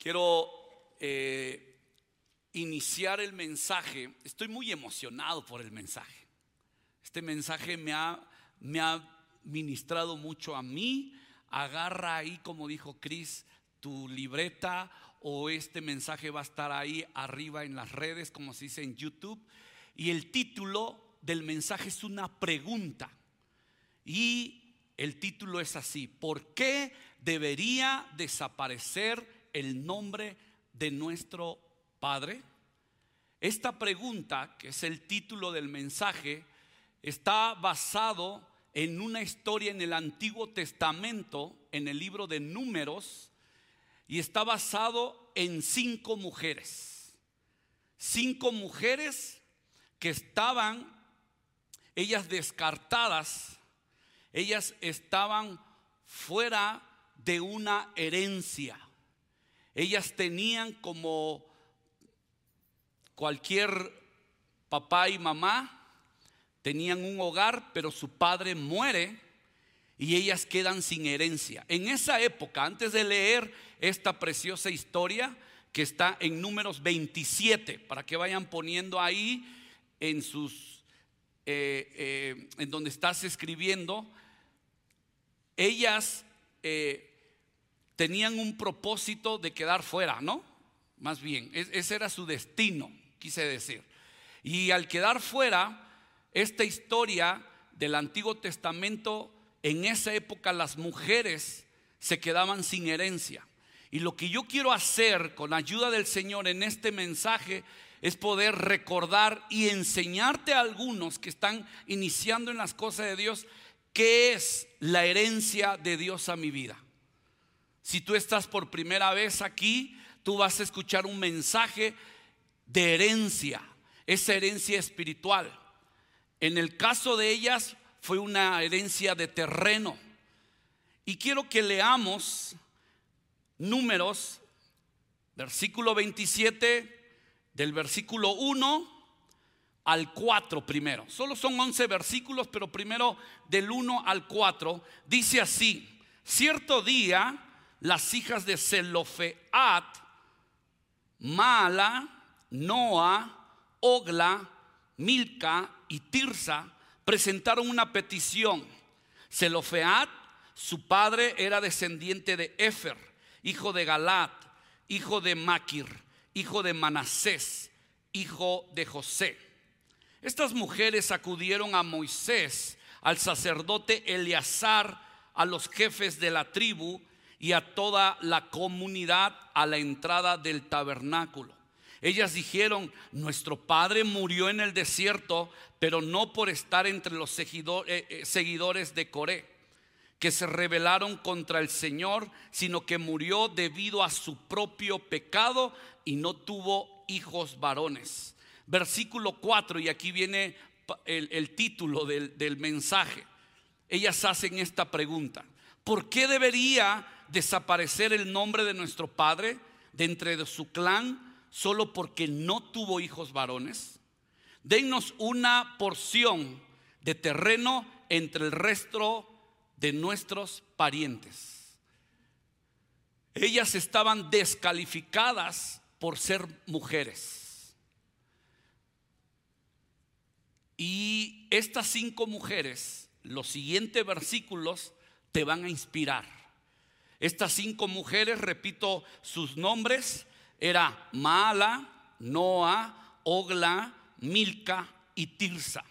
Quiero eh, iniciar el mensaje. Estoy muy emocionado por el mensaje. Este mensaje me ha, me ha ministrado mucho a mí. Agarra ahí, como dijo Cris, tu libreta o este mensaje va a estar ahí arriba en las redes, como se dice en YouTube. Y el título del mensaje es una pregunta. Y el título es así, ¿por qué debería desaparecer el nombre de nuestro Padre? Esta pregunta, que es el título del mensaje, está basado en una historia en el Antiguo Testamento, en el libro de Números, y está basado en cinco mujeres. Cinco mujeres que estaban, ellas descartadas, ellas estaban fuera de una herencia. Ellas tenían como cualquier papá y mamá, tenían un hogar, pero su padre muere y ellas quedan sin herencia. En esa época, antes de leer esta preciosa historia que está en números 27, para que vayan poniendo ahí en sus, eh, eh, en donde estás escribiendo, ellas eh, tenían un propósito de quedar fuera, ¿no? Más bien, ese era su destino, quise decir. Y al quedar fuera, esta historia del Antiguo Testamento, en esa época las mujeres se quedaban sin herencia. Y lo que yo quiero hacer con ayuda del Señor en este mensaje es poder recordar y enseñarte a algunos que están iniciando en las cosas de Dios qué es la herencia de Dios a mi vida. Si tú estás por primera vez aquí, tú vas a escuchar un mensaje de herencia, esa herencia espiritual. En el caso de ellas fue una herencia de terreno. Y quiero que leamos números, versículo 27, del versículo 1 al 4 primero. Solo son 11 versículos, pero primero del 1 al 4. Dice así, cierto día las hijas de Zelofeat, Mala, Noa, Ogla, Milca y Tirsa presentaron una petición. Zelofeat, su padre era descendiente de Efer, hijo de Galat, hijo de Maquir, hijo de Manasés, hijo de José. Estas mujeres acudieron a Moisés, al sacerdote Eleazar, a los jefes de la tribu y a toda la comunidad a la entrada del tabernáculo. Ellas dijeron, nuestro padre murió en el desierto, pero no por estar entre los eh, eh, seguidores de Coré, que se rebelaron contra el Señor, sino que murió debido a su propio pecado y no tuvo hijos varones. Versículo 4, y aquí viene el, título del, del mensaje. Ellas hacen esta pregunta, ¿por qué debería desaparecer el nombre de nuestro padre de entre su clan solo porque no tuvo hijos varones? Denos una porción de terreno entre el resto de nuestros parientes. Ellas estaban descalificadas por ser mujeres. Y estas cinco mujeres, los siguientes versículos te van a inspirar. Estas cinco mujeres, repito sus nombres, era Mala, Noa, Ogla, Milca y Tirsa.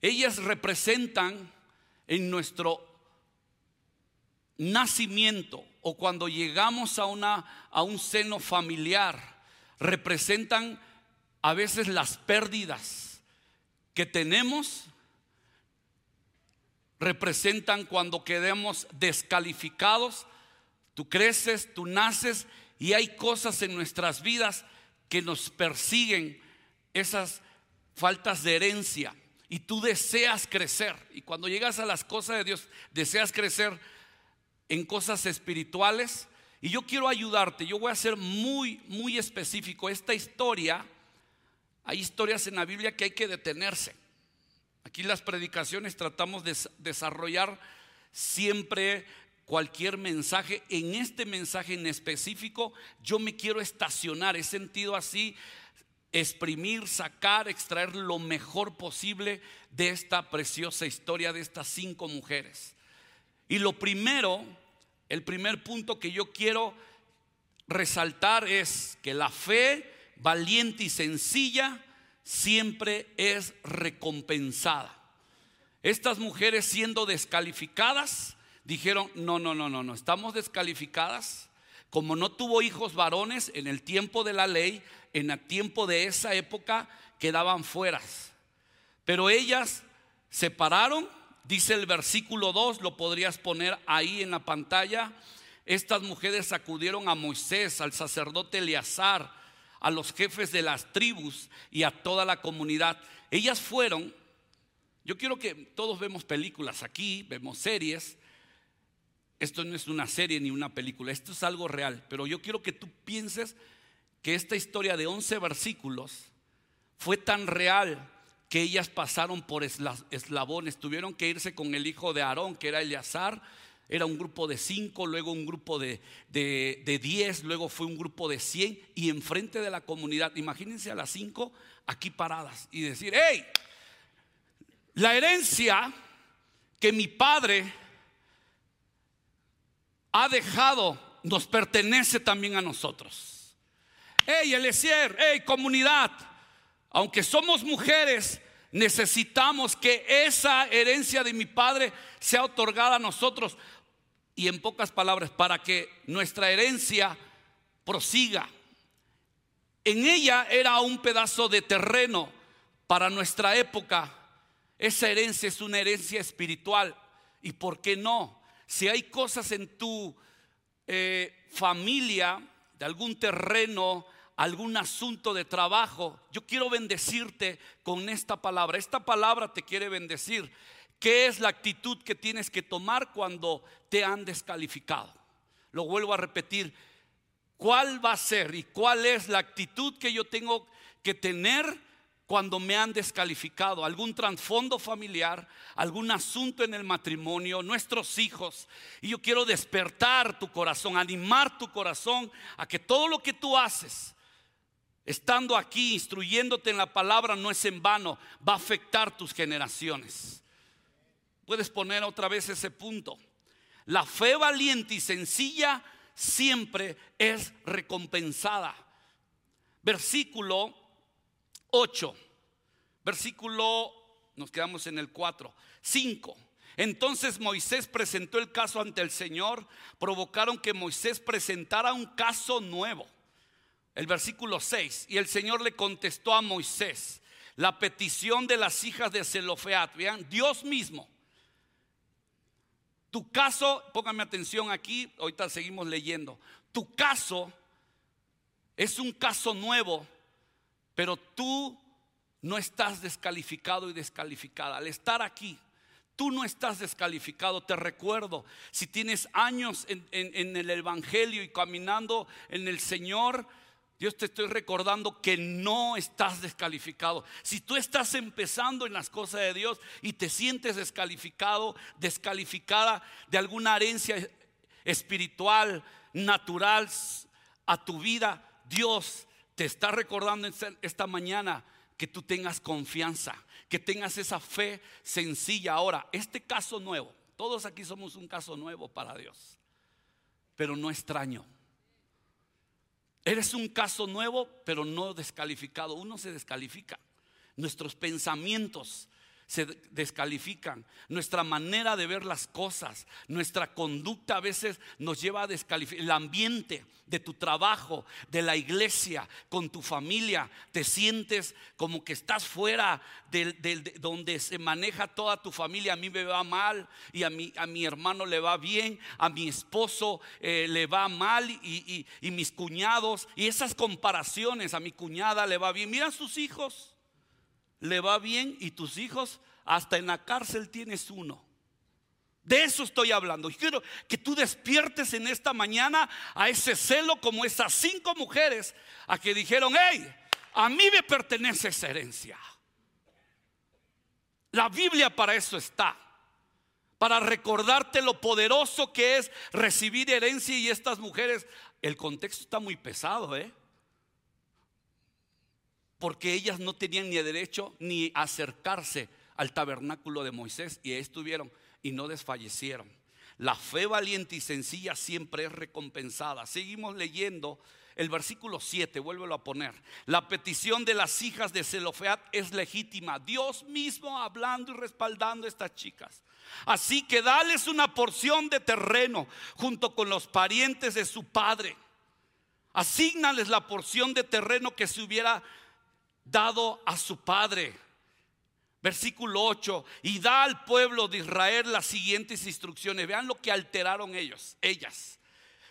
Ellas representan en nuestro nacimiento o cuando llegamos a, una, a un seno familiar, representan a veces las pérdidas que tenemos representan cuando quedemos descalificados. Tú creces, tú naces y hay cosas en nuestras vidas que nos persiguen, esas faltas de herencia. Y tú deseas crecer. Y cuando llegas a las cosas de Dios, deseas crecer en cosas espirituales. Y yo quiero ayudarte. Yo voy a ser muy, muy específico. Esta historia, hay historias en la Biblia que hay que detenerse. Aquí las predicaciones tratamos de desarrollar siempre cualquier mensaje. En este mensaje en específico, yo me quiero estacionar. He sentido así exprimir, sacar, extraer lo mejor posible de esta preciosa historia de estas cinco mujeres. Y lo primero, el primer punto que yo quiero resaltar es que la fe valiente y sencilla siempre es recompensada. Estas mujeres siendo descalificadas, dijeron, no, no, no, no, no, estamos descalificadas. Como no tuvo hijos varones en el tiempo de la ley, en el tiempo de esa época quedaban fuera. Pero ellas se pararon, dice el versículo 2, lo podrías poner ahí en la pantalla. Estas mujeres acudieron a Moisés, al sacerdote Eleazar, a los jefes de las tribus y a toda la comunidad. Ellas fueron, yo quiero que todos vemos películas aquí, vemos series, esto no es una serie ni una película, esto es algo real. Pero yo quiero que tú pienses que esta historia de 11 versículos fue tan real que ellas pasaron por eslabones, tuvieron que irse con el hijo de Aarón, que era Eleazar, era un grupo de cinco, luego un grupo de, de, diez, luego fue un grupo de cien y enfrente de la comunidad, imagínense a las cinco aquí paradas y decir, hey, la herencia que mi padre ha dejado nos pertenece también a nosotros. Hey, Eliezer, hey, comunidad, aunque somos mujeres, necesitamos que esa herencia de mi padre sea otorgada a nosotros. Y en pocas palabras, para que nuestra herencia prosiga. En ella era un pedazo de terreno para nuestra época. Esa herencia es una herencia espiritual. ¿Y por qué no? Si hay cosas en tu eh, familia, de algún terreno, algún asunto de trabajo, yo quiero bendecirte con esta palabra. Esta palabra te quiere bendecir. ¿Qué es la actitud que tienes que tomar cuando te han descalificado? Lo vuelvo a repetir. ¿Cuál va a ser y cuál es la actitud que yo tengo que tener cuando me han descalificado, algún trasfondo familiar, algún asunto en el matrimonio, nuestros hijos. Y yo quiero despertar tu corazón, animar tu corazón a que todo lo que tú haces, estando aquí, instruyéndote en la palabra, no es en vano, va a afectar tus generaciones. Puedes poner otra vez ese punto. La fe valiente y sencilla siempre es recompensada. Versículo 8. Versículo, nos quedamos en el 4. 5. Entonces Moisés presentó el caso ante el Señor. Provocaron que Moisés presentara un caso nuevo. El versículo 6. Y el Señor le contestó a Moisés la petición de las hijas de Zelofeat. Vean, Dios mismo. Tu caso, póngame atención aquí, ahorita seguimos leyendo. Tu caso es un caso nuevo pero tú no estás descalificado y descalificada. Al estar aquí, tú no estás descalificado. Te recuerdo, si tienes años en, el Evangelio y caminando en el Señor, Dios te estoy recordando que no estás descalificado. Si tú estás empezando en las cosas de Dios y te sientes descalificado, descalificada de alguna herencia espiritual, natural a tu vida, Dios te está recordando esta mañana que tú tengas confianza, que tengas esa fe sencilla. Ahora, este caso nuevo, todos aquí somos un caso nuevo para Dios, pero no extraño. Eres un caso nuevo, pero no descalificado. Uno se descalifica. Nuestros pensamientos se descalifican. Nuestra manera de ver las cosas, nuestra conducta a veces nos lleva a descalificar. El ambiente de tu trabajo, de la iglesia, con tu familia, te sientes como que estás fuera de, donde se maneja toda tu familia. A mí me va mal y a mi, a mi hermano le va bien, a mi esposo eh, le va mal y, y mis cuñados. Y esas comparaciones, a mi cuñada le va bien. Mira sus hijos le va bien y tus hijos hasta en la cárcel tienes uno. De eso estoy hablando. quiero que tú despiertes en esta mañana a ese celo como esas cinco mujeres a que dijeron, hey, a mí me pertenece esa herencia. La Biblia para eso está. para recordarte lo poderoso que es recibir herencia y estas mujeres, el contexto está muy pesado, ¿eh? Porque ellas no tenían ni derecho ni acercarse al tabernáculo de Moisés y ahí estuvieron y no desfallecieron. La fe valiente y sencilla siempre es recompensada. Seguimos leyendo el versículo 7, vuélvelo a poner. La petición de las hijas de Zelofeat es legítima. Dios mismo hablando y respaldando a estas chicas. Así que dales una porción de terreno junto con los parientes de su padre. Asignales la porción de terreno que se hubiera dado a su padre. Versículo 8, y da al pueblo de Israel las siguientes instrucciones. Vean lo que alteraron ellos, ellas.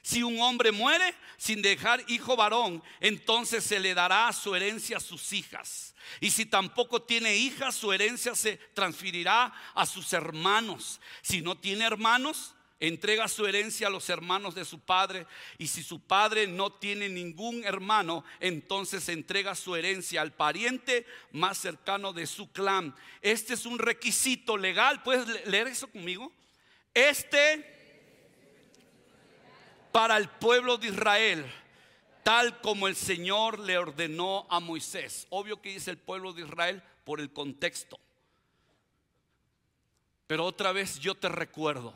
Si un hombre muere sin dejar hijo varón, entonces se le dará su herencia a sus hijas. Y si tampoco tiene hijas, su herencia se transferirá a sus hermanos. Si no tiene hermanos, entrega su herencia a los hermanos de su padre y si su padre no tiene ningún hermano, entonces entrega su herencia al pariente más cercano de su clan. Este es un requisito legal. ¿Puedes leer eso conmigo? Este para el pueblo de Israel, tal como el Señor le ordenó a Moisés. Obvio que dice el pueblo de Israel por el contexto. Pero otra vez yo te recuerdo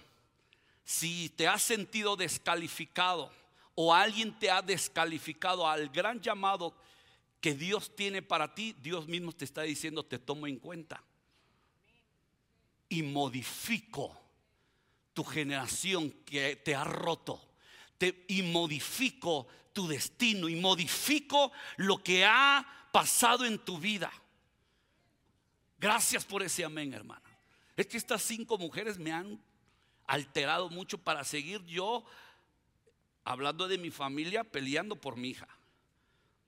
si te has sentido descalificado o alguien te ha descalificado al gran llamado que Dios tiene para ti, Dios mismo te está diciendo, te tomo en cuenta. Y modifico tu generación que te ha roto. y modifico tu destino y modifico lo que ha pasado en tu vida. Gracias por ese amén, hermana. Es que estas cinco mujeres me han alterado mucho para seguir yo, hablando de mi familia, peleando por mi hija,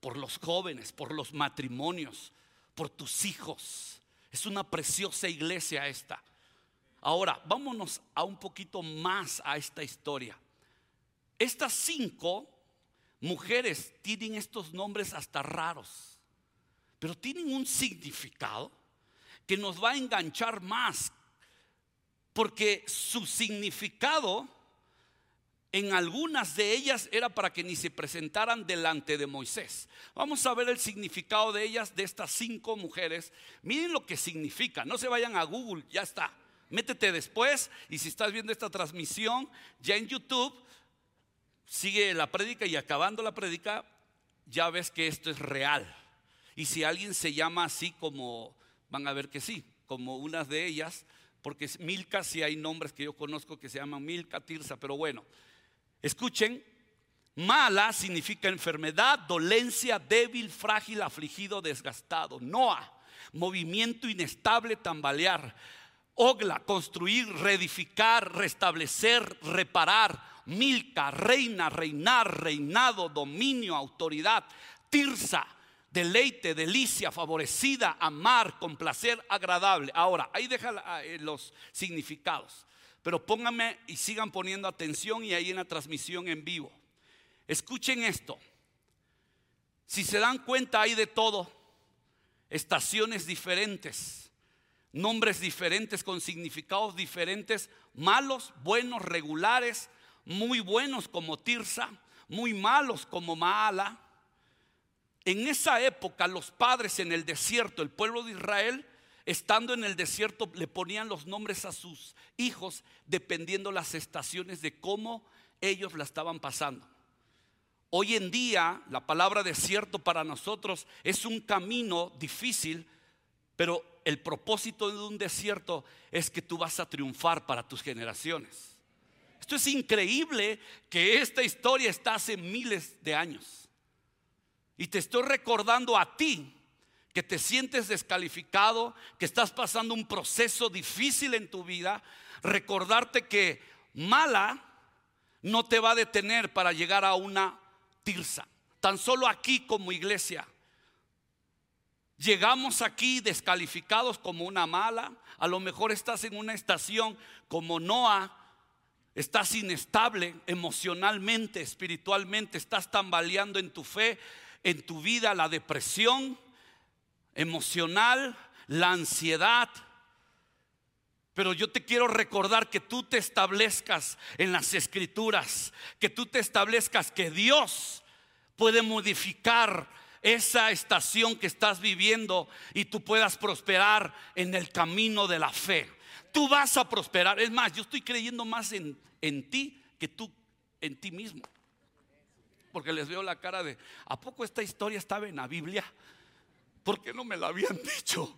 por los jóvenes, por los matrimonios, por tus hijos. Es una preciosa iglesia esta. Ahora, vámonos a un poquito más a esta historia. Estas cinco mujeres tienen estos nombres hasta raros, pero tienen un significado que nos va a enganchar más porque su significado en algunas de ellas era para que ni se presentaran delante de Moisés. Vamos a ver el significado de ellas, de estas cinco mujeres. Miren lo que significa, no se vayan a Google, ya está. Métete después y si estás viendo esta transmisión ya en YouTube, sigue la prédica y acabando la prédica, ya ves que esto es real. Y si alguien se llama así como, van a ver que sí, como unas de ellas, porque Milka si hay nombres que yo conozco que se llaman Milka, Tirsa, pero bueno, escuchen, mala significa enfermedad, dolencia, débil, frágil, afligido, desgastado. Noah, movimiento inestable, tambalear. Ogla, construir, reedificar, restablecer, reparar. Milka, reina, reinar, reinado, dominio, autoridad. Tirsa, deleite, delicia, favorecida, amar, complacer, agradable. Ahora, ahí deja eh, los significados. Pero pónganme y sigan poniendo atención y ahí en la transmisión en vivo. Escuchen esto. Si se dan cuenta hay de todo. Estaciones diferentes, nombres diferentes con significados diferentes, malos, buenos, regulares, muy buenos como Tirsa, muy malos como Maala, en esa época los padres en el desierto, el pueblo de Israel, estando en el desierto, le ponían los nombres a sus hijos dependiendo las estaciones de cómo ellos la estaban pasando. Hoy en día la palabra desierto para nosotros es un camino difícil, pero el propósito de un desierto es que tú vas a triunfar para tus generaciones. Esto es increíble que esta historia está hace miles de años. Y te estoy recordando a ti que te sientes descalificado, que estás pasando un proceso difícil en tu vida, recordarte que mala no te va a detener para llegar a una tirsa. Tan solo aquí como iglesia. Llegamos aquí descalificados como una mala. A lo mejor estás en una estación como Noah. Estás inestable emocionalmente, espiritualmente. Estás tambaleando en tu fe en tu vida la depresión emocional, la ansiedad. Pero yo te quiero recordar que tú te establezcas en las escrituras, que tú te establezcas que Dios puede modificar esa estación que estás viviendo y tú puedas prosperar en el camino de la fe. Tú vas a prosperar. Es más, yo estoy creyendo más en, en ti que tú en ti mismo. Porque les veo la cara de, ¿a poco esta historia estaba en la Biblia? ¿Por qué no me la habían dicho?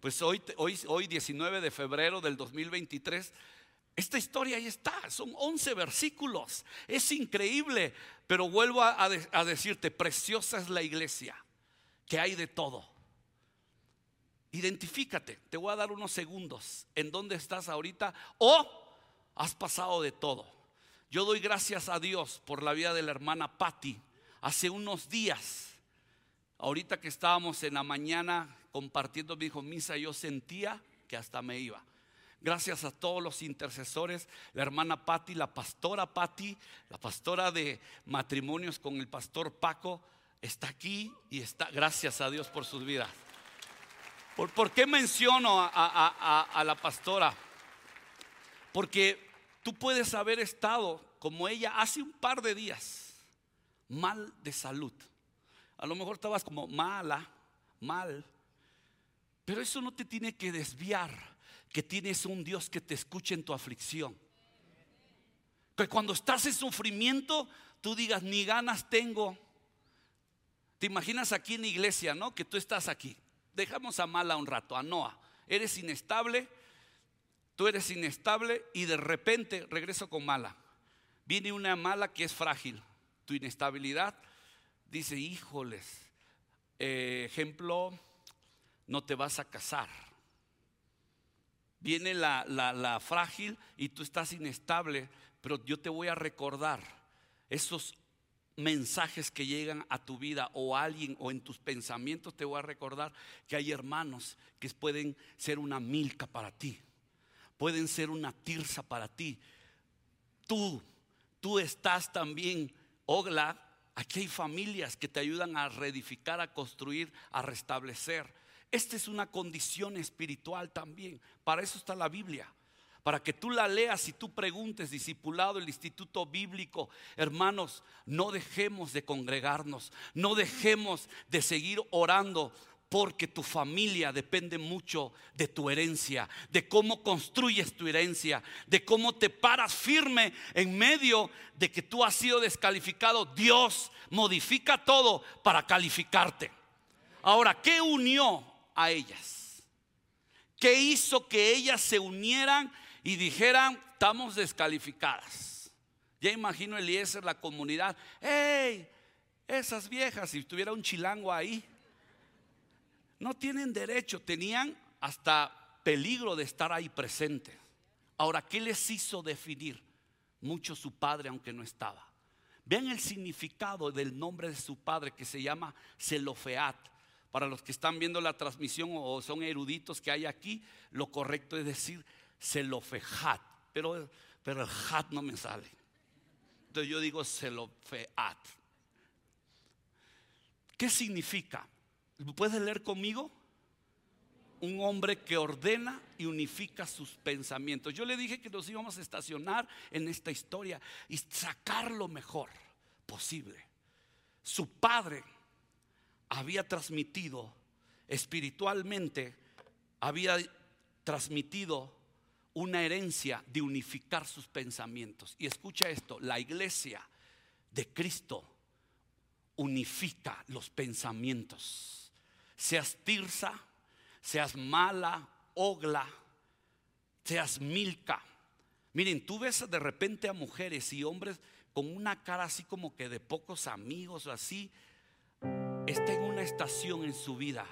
Pues hoy, hoy, hoy 19 de febrero del 2023, esta historia ahí está, son 11 versículos, es increíble, pero vuelvo a, a decirte, preciosa es la iglesia, que hay de todo. Identifícate, te voy a dar unos segundos en dónde estás ahorita o has pasado de todo. Yo doy gracias a Dios por la vida de la hermana Patty. Hace unos días, ahorita que estábamos en la mañana compartiendo, me dijo, Misa, yo sentía que hasta me iba. Gracias a todos los intercesores, la hermana Patti, la pastora Patti, la pastora de matrimonios con el pastor Paco, está aquí y está, gracias a Dios por sus vidas. ¿Por, qué menciono a la pastora? Porque tú puedes haber estado como ella hace un par de días, mal de salud. A lo mejor estabas como mala, mal, pero eso no te tiene que desviar que tienes un Dios que te escuche en tu aflicción. Que cuando estás en sufrimiento, tú digas, ni ganas tengo. Te imaginas aquí en la iglesia, ¿no? Que tú estás aquí. Dejamos a Mala un rato, a Noah. Eres inestable, tú eres inestable y de repente regreso con Mala. Viene una Mala que es frágil. Tu inestabilidad dice, híjoles. Eh, ejemplo, no te vas a casar. Viene la, frágil y tú estás inestable, pero yo te voy a recordar esos mensajes que llegan a tu vida o a alguien o en tus pensamientos te voy a recordar que hay hermanos que pueden ser una milca para ti, pueden ser una tirsa para ti. Tú, tú estás también, Ogla, aquí hay familias que te ayudan a reedificar, a construir, a restablecer. Esta es una condición espiritual también. Para eso está la Biblia. Para que tú la leas y tú preguntes, discipulado, el instituto bíblico. Hermanos, no dejemos de congregarnos, no dejemos de seguir orando porque tu familia depende mucho de tu herencia, de cómo construyes tu herencia, de cómo te paras firme en medio de que tú has sido descalificado. Dios modifica todo para calificarte. Ahora, ¿qué unió a ellas? ¿Qué hizo que ellas se unieran y dijeran, estamos descalificadas? Ya imagino Eliezer, la comunidad, hey, esas viejas, si tuviera un chilango ahí, no tienen derecho, tenían hasta peligro de estar ahí presente. Ahora, ¿qué les hizo definir? Mucho su padre, aunque no estaba. Vean el significado del nombre de su padre que se llama Zelofeat. Para los que están viendo la transmisión o son eruditos que hay aquí, lo correcto es decir celofehat, pero, pero el hat no me sale. Entonces yo digo celofeat. ¿Qué significa? ¿Puedes leer conmigo? Un hombre que ordena y unifica sus pensamientos. Yo le dije que nos íbamos a estacionar en esta historia y sacar lo mejor posible. Su padre había transmitido espiritualmente, había transmitido una herencia de unificar sus pensamientos. Y escucha esto, la iglesia de Cristo unifica los pensamientos. Seas tirsa, seas mala, ogla, seas milka. Miren, tú ves de repente a mujeres y hombres con una cara así como que de pocos amigos o así, está en una estación en su vida.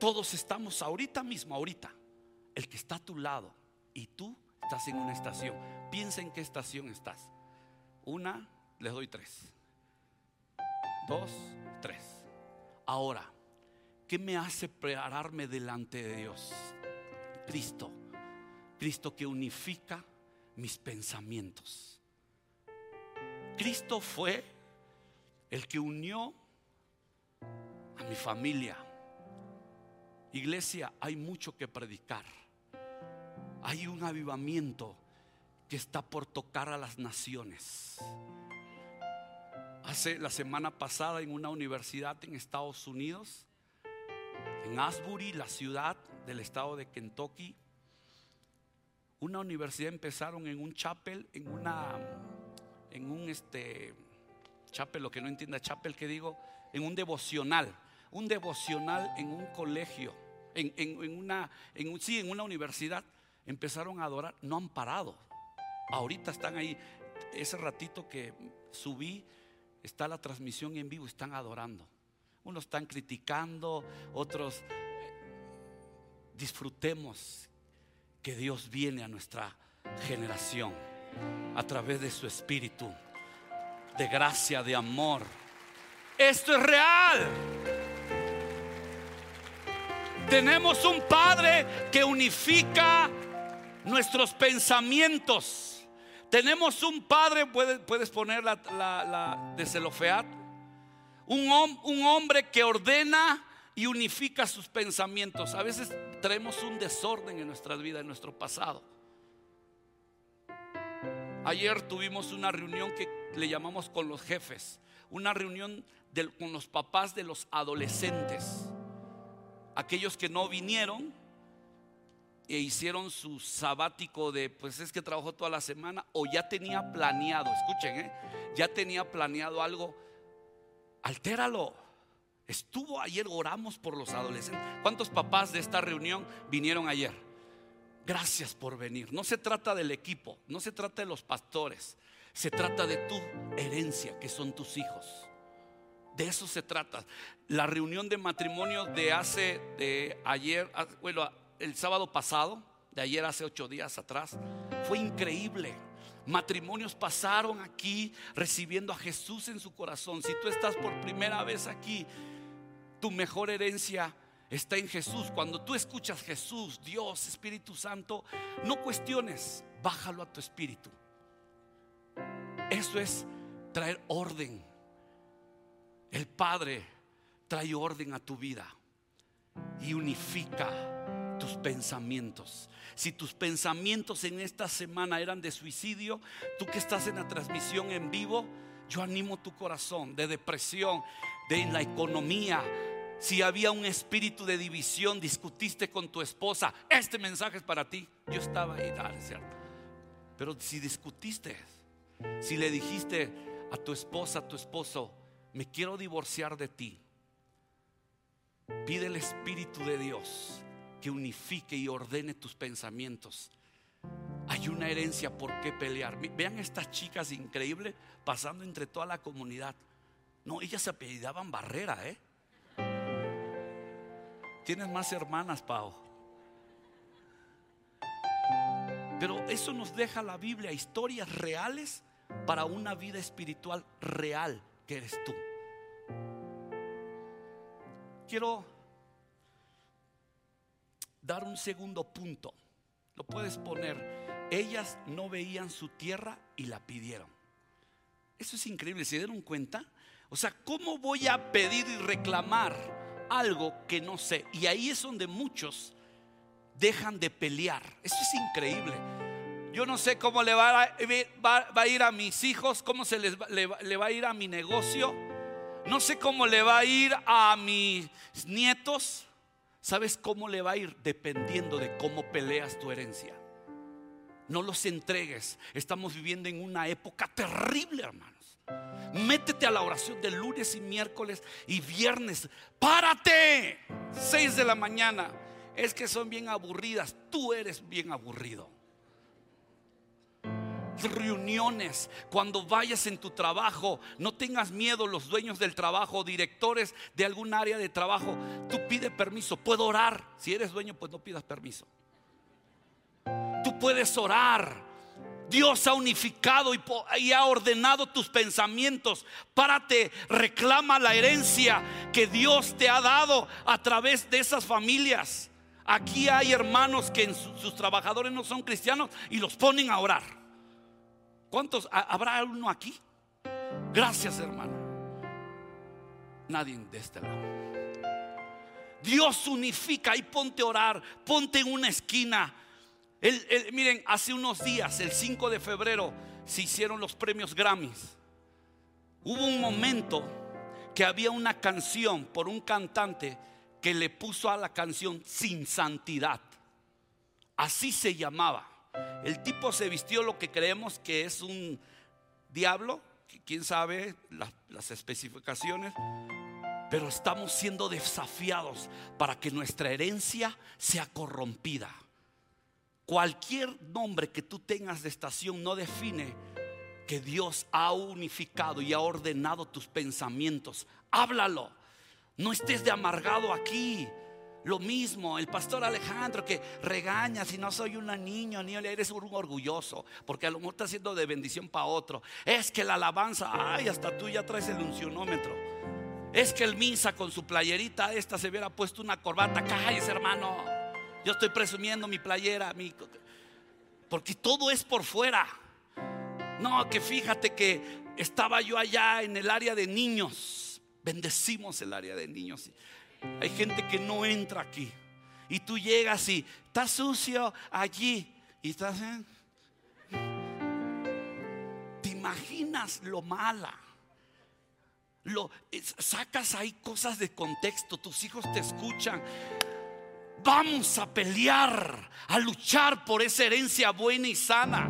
Todos estamos ahorita mismo, ahorita. El que está a tu lado y tú estás en una estación. Piensa en qué estación estás. Una, les doy tres. Dos, tres. Ahora, ¿qué me hace prepararme delante de Dios? Cristo. Cristo que unifica mis pensamientos. Cristo fue el que unió a mi familia. Iglesia, hay mucho que predicar. Hay un avivamiento que está por tocar a las naciones. Hace la semana pasada en una universidad en Estados Unidos, en Asbury, la ciudad del estado de Kentucky, una universidad empezaron en un chapel, en una, en un este, chapel, lo que no entienda chapel que digo, en un devocional, un devocional en un colegio, en, en una, en, sí, en una universidad, empezaron a adorar, no han parado. Ahorita están ahí, ese ratito que subí, está la transmisión en vivo, están adorando. Unos están criticando, otros disfrutemos que Dios viene a nuestra generación a través de su espíritu de gracia, de amor. Esto es real. Tenemos un Padre que unifica nuestros pensamientos. Tenemos un Padre, puedes, poner la, de Celofeat, un, un hombre que ordena y unifica sus pensamientos. A veces traemos un desorden en nuestras vidas, en nuestro pasado. Ayer tuvimos una reunión que le llamamos con los jefes, una reunión con los papás de los adolescentes, aquellos que no vinieron e hicieron su sabático de, pues es que trabajó toda la semana o ya tenía planeado, escuchen, ¿eh? ya tenía planeado algo, altéralo. Estuvo ayer, oramos por los adolescentes. ¿Cuántos papás de esta reunión vinieron ayer? Gracias por venir. No se trata del equipo, no se trata de los pastores, se trata de tu herencia, que son tus hijos. De eso se trata. La reunión de matrimonio de hace, de ayer, ah, bueno, el sábado pasado, de ayer hace ocho días atrás, fue increíble. Matrimonios pasaron aquí recibiendo a Jesús en su corazón. Si tú estás por primera vez aquí, tu mejor herencia está en Jesús. Cuando tú escuchas Jesús, Dios, Espíritu Santo, no cuestiones, bájalo a tu espíritu. Eso es traer orden. El Padre trae orden a tu vida y unifica tus pensamientos. Si tus pensamientos en esta semana eran de suicidio, tú que estás en la transmisión en vivo, yo animo tu corazón de depresión, de la economía, si había un espíritu de división, discutiste con tu esposa, este mensaje es para ti. Yo estaba ahí, dale, ¿cierto? Pero si discutiste, si le dijiste a tu esposa, a tu esposo, me quiero divorciar de ti, pide el Espíritu de Dios que unifique y ordene tus pensamientos. Hay una herencia por qué pelear. Vean estas chicas increíbles pasando entre toda la comunidad. No, ellas se apellidaban Barrera, ¿eh? Tienes más hermanas, Pau. Pero eso nos deja la Biblia, historias reales para una vida espiritual real que eres tú. Quiero dar un segundo punto. Lo puedes poner. Ellas no veían su tierra y la pidieron. Eso es increíble. ¿Se dieron cuenta? O sea, ¿cómo voy a pedir y reclamar algo que no sé. Y ahí es donde muchos dejan de pelear. Eso es increíble. Yo no sé cómo le va a, ir a mis hijos, cómo se les le, va a ir a mi negocio. No sé cómo le va a ir a mis nietos. ¿Sabes cómo le va a ir? Dependiendo de cómo peleas tu herencia. No los entregues. Estamos viviendo en una época terrible, hermano. Métete a la oración de lunes y miércoles y viernes. Párate. 6 de la mañana. Es que son bien aburridas. Tú eres bien aburrido. Reuniones, cuando vayas en tu trabajo, no tengas miedo los dueños del trabajo, directores de algún área de trabajo. Tú pide permiso, puedo orar. Si eres dueño, pues no pidas permiso. Tú puedes orar Dios ha unificado y, ha ordenado tus pensamientos. Párate, reclama la herencia que Dios te ha dado a través de esas familias. Aquí hay hermanos que sus trabajadores no son cristianos y los ponen a orar. ¿Cuántos? ¿Habrá uno aquí? Gracias, hermano. Nadie de este lado. Dios unifica y ponte a orar, ponte en una esquina. miren, hace unos días, el 5 de febrero, se hicieron los premios Grammys. Hubo un momento que había una canción por un cantante que le puso a la canción sin santidad. Así se llamaba. El tipo se vistió lo que creemos que es un diablo, quién sabe las, especificaciones, pero estamos siendo desafiados para que nuestra herencia sea corrompida. Cualquier nombre que tú tengas de estación no define que Dios ha unificado y ha ordenado tus pensamientos. Háblalo. No estés de amargado aquí. Lo mismo, el pastor Alejandro que regaña si no soy una niña, ni eres un orgulloso, porque a lo mejor está haciendo de bendición para otro. Es que la alabanza, ay, hasta tú ya traes el uncionómetro. Es que el misa con su playerita esta se hubiera puesto una corbata. Cállese, hermano. Yo estoy presumiendo mi playera, mi... porque todo es por fuera. No, que fíjate que estaba yo allá en el área de niños. Bendecimos el área de niños. Hay gente que no entra aquí. Y tú llegas y está sucio allí. Y estás. en ¿Te imaginas lo mala? Lo, sacas ahí cosas de contexto. Tus hijos te escuchan. Vamos a pelear, a luchar por esa herencia buena y sana.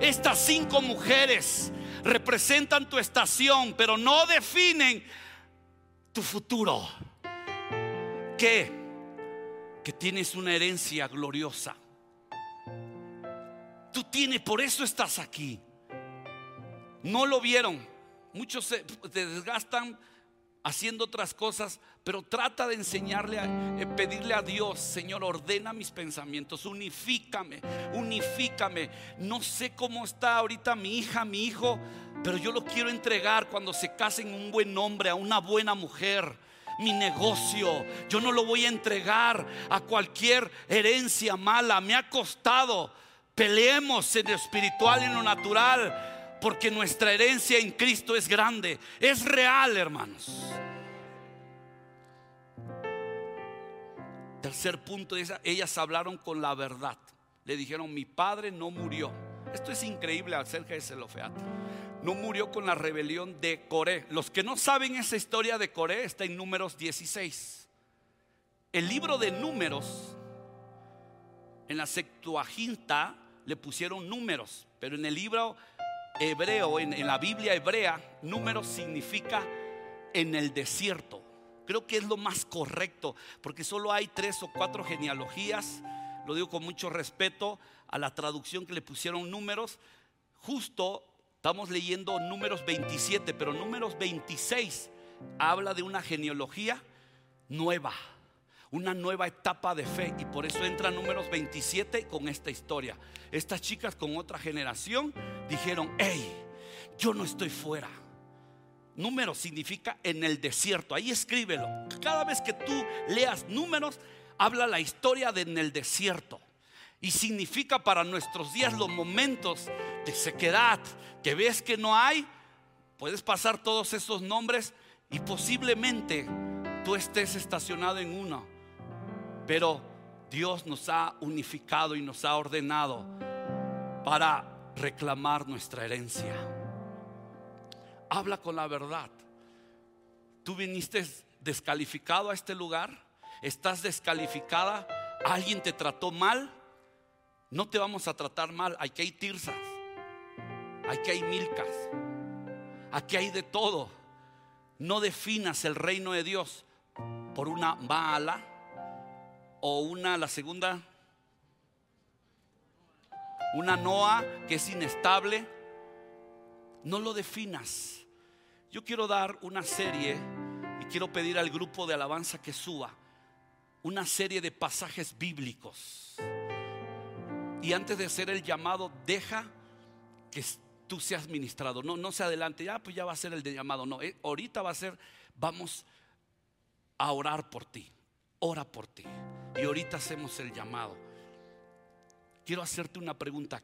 Estas cinco mujeres representan tu estación, pero no definen tu futuro Que tienes una herencia gloriosa. Tú tienes, por eso estás aquí. No lo vieron. Muchos se desgastan haciendo otras cosas, pero trata de enseñarle, a, eh, pedirle a Dios, Señor, ordena mis pensamientos, unifícame, unifícame. No sé cómo está ahorita mi hija, mi hijo, pero yo lo quiero entregar cuando se casen un buen hombre, a una buena mujer mi negocio. Yo no lo voy a entregar a cualquier herencia mala. Me ha costado. Peleemos en lo espiritual y en lo natural. Porque nuestra herencia en Cristo es grande. Es real, hermanos. Tercer punto, ellas hablaron con la verdad. Le dijeron, mi padre no murió. Esto es increíble acerca de Zelofeat no murió con la rebelión de Coré. Los que no saben esa historia de Coré está en números 16. El libro de números, en la Septuaginta le pusieron números, pero en el libro hebreo, en, la Biblia hebrea, números significa en el desierto. Creo que es lo más correcto, porque solo hay tres o cuatro genealogías, lo digo con mucho respeto a la traducción que le pusieron números, justo Estamos leyendo números 27, pero números 26 habla de una genealogía nueva, una nueva etapa de fe. Y por eso entra números 27 con esta historia. Estas chicas con otra generación dijeron, hey, yo no estoy fuera. Números significa en el desierto. Ahí escríbelo. Cada vez que tú leas números, habla la historia de en el desierto. Y significa para nuestros días los momentos de sequedad, que ves que no hay, puedes pasar todos esos nombres y posiblemente tú estés estacionado en uno. Pero Dios nos ha unificado y nos ha ordenado para reclamar nuestra herencia. Habla con la verdad. Tú viniste descalificado a este lugar, estás descalificada, alguien te trató mal no te vamos a tratar mal. Aquí hay tirzas. Aquí hay milcas. Aquí hay de todo. No definas el reino de Dios por una mala o una, la segunda, una Noa que es inestable. No lo definas. Yo quiero dar una serie y quiero pedir al grupo de alabanza que suba una serie de pasajes bíblicos y antes de hacer el llamado, deja que tú seas ministrado. No, no se adelante, ya pues ya va a ser el de llamado. No, eh, ahorita va a ser, vamos a orar por ti. Ora por ti. Y ahorita hacemos el llamado. Quiero hacerte una pregunta.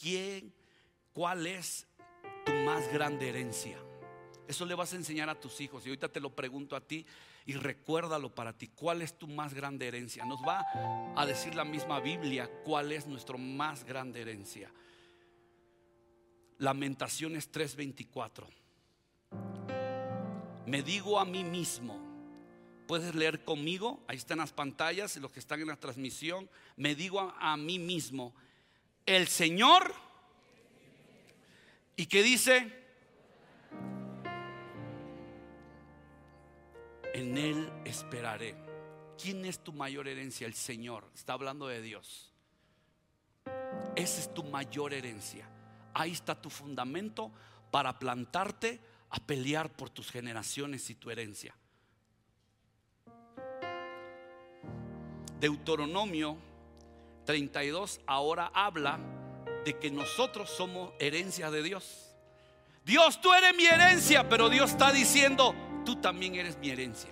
¿Quién, cuál es tu más grande herencia? Eso le vas a enseñar a tus hijos. Y ahorita te lo pregunto a ti y recuérdalo para ti. ¿Cuál es tu más grande herencia? Nos va a decir la misma Biblia cuál es nuestra más grande herencia. Lamentaciones 3:24. Me digo a mí mismo, puedes leer conmigo, ahí están las pantallas y los que están en la transmisión, me digo a, a mí mismo, el Señor, y que dice, en Él esperaré. ¿Quién es tu mayor herencia? El Señor. Está hablando de Dios. Esa es tu mayor herencia. Ahí está tu fundamento para plantarte a pelear por tus generaciones y tu herencia. Deuteronomio 32 ahora habla de que nosotros somos herencia de Dios. Dios, tú eres mi herencia, pero Dios está diciendo, tú también eres mi herencia.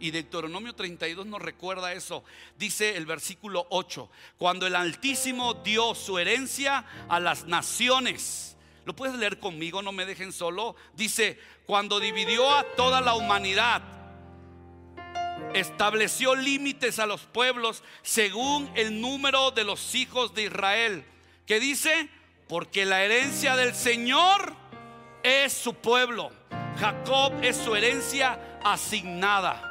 Y Deuteronomio 32 nos recuerda eso. Dice el versículo 8, cuando el Altísimo dio su herencia a las naciones. Lo puedes leer conmigo, no me dejen solo. Dice, cuando dividió a toda la humanidad, estableció límites a los pueblos según el número de los hijos de Israel. Que dice, porque la herencia del Señor es su pueblo. Jacob es su herencia asignada.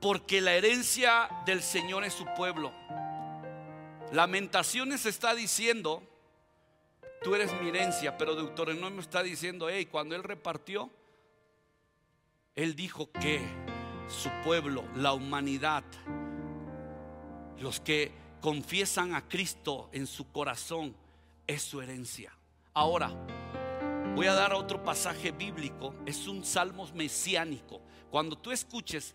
Porque la herencia del Señor es su pueblo. Lamentaciones está diciendo, tú eres mi herencia, pero Deuteronomio está diciendo, hey, cuando Él repartió, Él dijo que su pueblo, la humanidad, los que confiesan a Cristo en su corazón, es su herencia. Ahora, Voy a dar otro pasaje bíblico, es un salmo mesiánico. Cuando tú escuches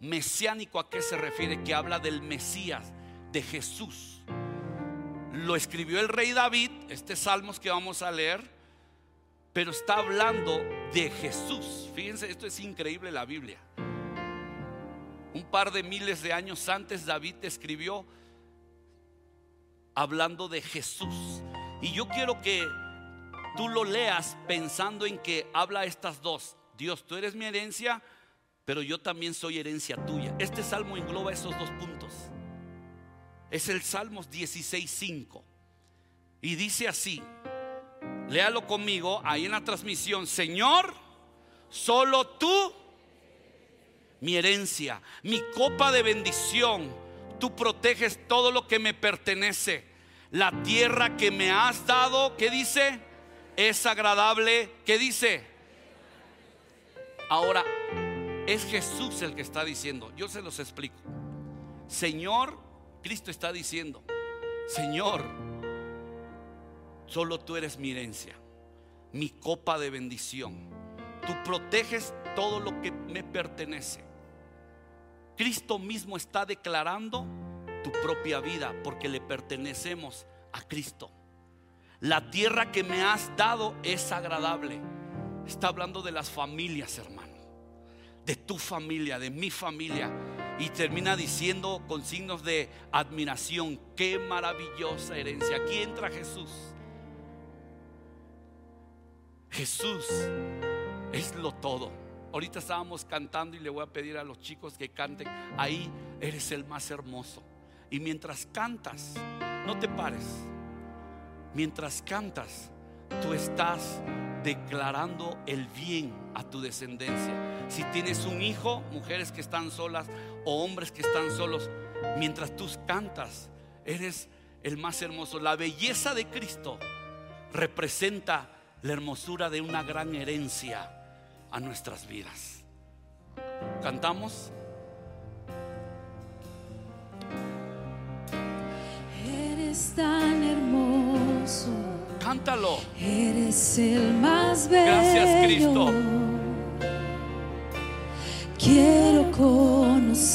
mesiánico, ¿a qué se refiere? Que habla del Mesías, de Jesús. Lo escribió el rey David, este salmos que vamos a leer, pero está hablando de Jesús. Fíjense, esto es increíble la Biblia. Un par de miles de años antes David escribió hablando de Jesús. Y yo quiero que tú lo leas pensando en que habla estas dos. Dios, tú eres mi herencia, pero yo también soy herencia tuya. Este salmo engloba esos dos puntos. Es el Salmos 16.5. Y dice así, léalo conmigo ahí en la transmisión, Señor, solo tú, mi herencia, mi copa de bendición, tú proteges todo lo que me pertenece. La tierra que me has dado, ¿qué dice? Es agradable. ¿Qué dice? Ahora, es Jesús el que está diciendo. Yo se los explico. Señor, Cristo está diciendo, Señor, solo tú eres mi herencia, mi copa de bendición. Tú proteges todo lo que me pertenece. Cristo mismo está declarando tu propia vida porque le pertenecemos a Cristo. La tierra que me has dado es agradable. Está hablando de las familias, hermano. De tu familia, de mi familia. Y termina diciendo con signos de admiración, qué maravillosa herencia. Aquí entra Jesús. Jesús es lo todo. Ahorita estábamos cantando y le voy a pedir a los chicos que canten. Ahí eres el más hermoso. Y mientras cantas, no te pares mientras cantas, tú estás declarando el bien a tu descendencia. Si tienes un hijo, mujeres que están solas o hombres que están solos, mientras tú cantas, eres el más hermoso. La belleza de Cristo representa la hermosura de una gran herencia a nuestras vidas. ¿Cantamos? Eres tan hermoso Cántalo. Eres el más bello. Gracias, Cristo. Quiero conocerte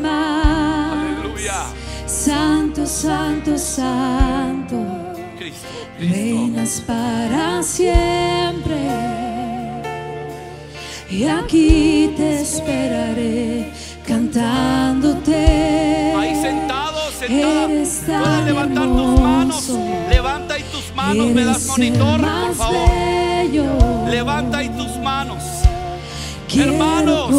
más. Aleluya. Santo, santo, santo. Cristo, Reinas para siempre. Y aquí te esperaré cantándote. Puedes levantar tus manos. Levanta y tus manos. Me das monitor, por favor. bello. Levanta ahí tus manos. Hermanos,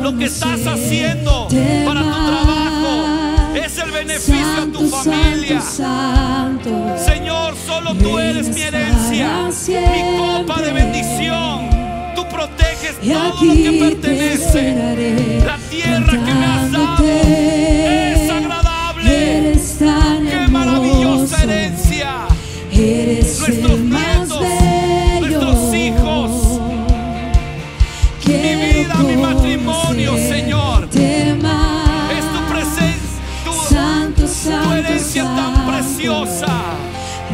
lo que estás haciendo para tu trabajo es el beneficio a tu familia. Santo, santo. Señor, solo tú eres mi herencia, mi copa de bendición. Tú proteges Y todo lo que te pertenece. La tierra que me has dado tan Qué maravillosa herencia. Eres Nuestros el más nietos, bello. nuestros hijos. Mi vida, mi matrimonio, Señor. Más. Es tu presencia, tu, Santo, tu santo, herencia tan preciosa.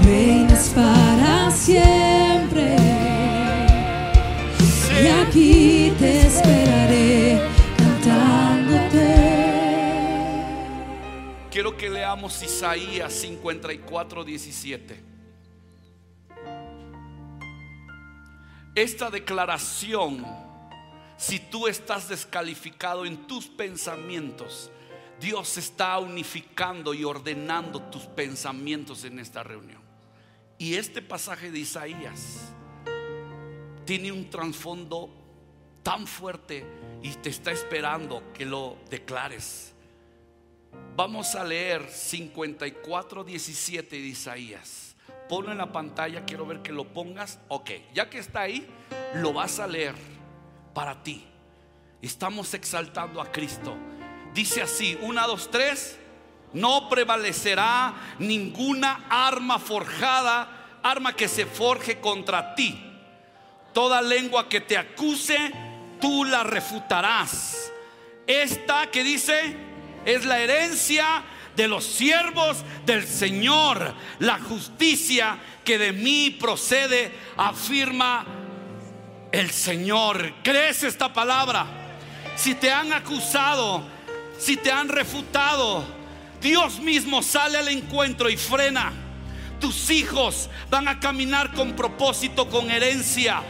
Reinas para siempre. Sí. Y aquí Que leamos Isaías 54, 17. Esta declaración, si tú estás descalificado en tus pensamientos, Dios está unificando y ordenando tus pensamientos en esta reunión. Y este pasaje de Isaías tiene un trasfondo tan fuerte y te está esperando que lo declares. Vamos a leer 54, 17 de Isaías. Ponlo en la pantalla, quiero ver que lo pongas. Ok, ya que está ahí, lo vas a leer para ti. Estamos exaltando a Cristo. Dice así, una, dos, tres. No prevalecerá ninguna arma forjada, arma que se forje contra ti. Toda lengua que te acuse, tú la refutarás. Esta que dice es la herencia de los siervos del Señor, la justicia que de mí procede, afirma el Señor. ¿Crees esta palabra? Si te han acusado, si te han refutado, Dios mismo sale al encuentro y frena. Tus hijos van a caminar con propósito, con herencia.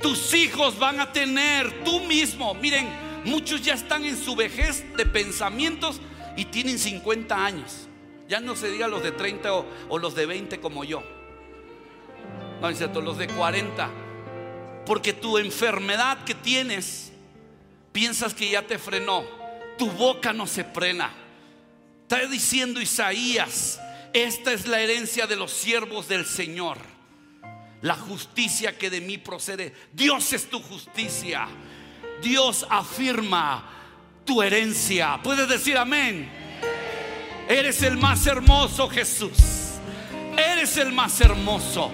Tus hijos van a tener tú mismo. Miren, muchos ya están en su vejez de pensamientos y tienen 50 años. Ya no se diga los de 30 o, o los de 20 como yo. No es cierto, los de 40. Porque tu enfermedad que tienes, piensas que ya te frenó. Tu boca no se frena. Está diciendo Isaías, esta es la herencia de los siervos del Señor. La justicia que de mí procede. Dios es tu justicia. Dios afirma tu herencia. Puedes decir amén. Eres el más hermoso, Jesús. Eres el más hermoso.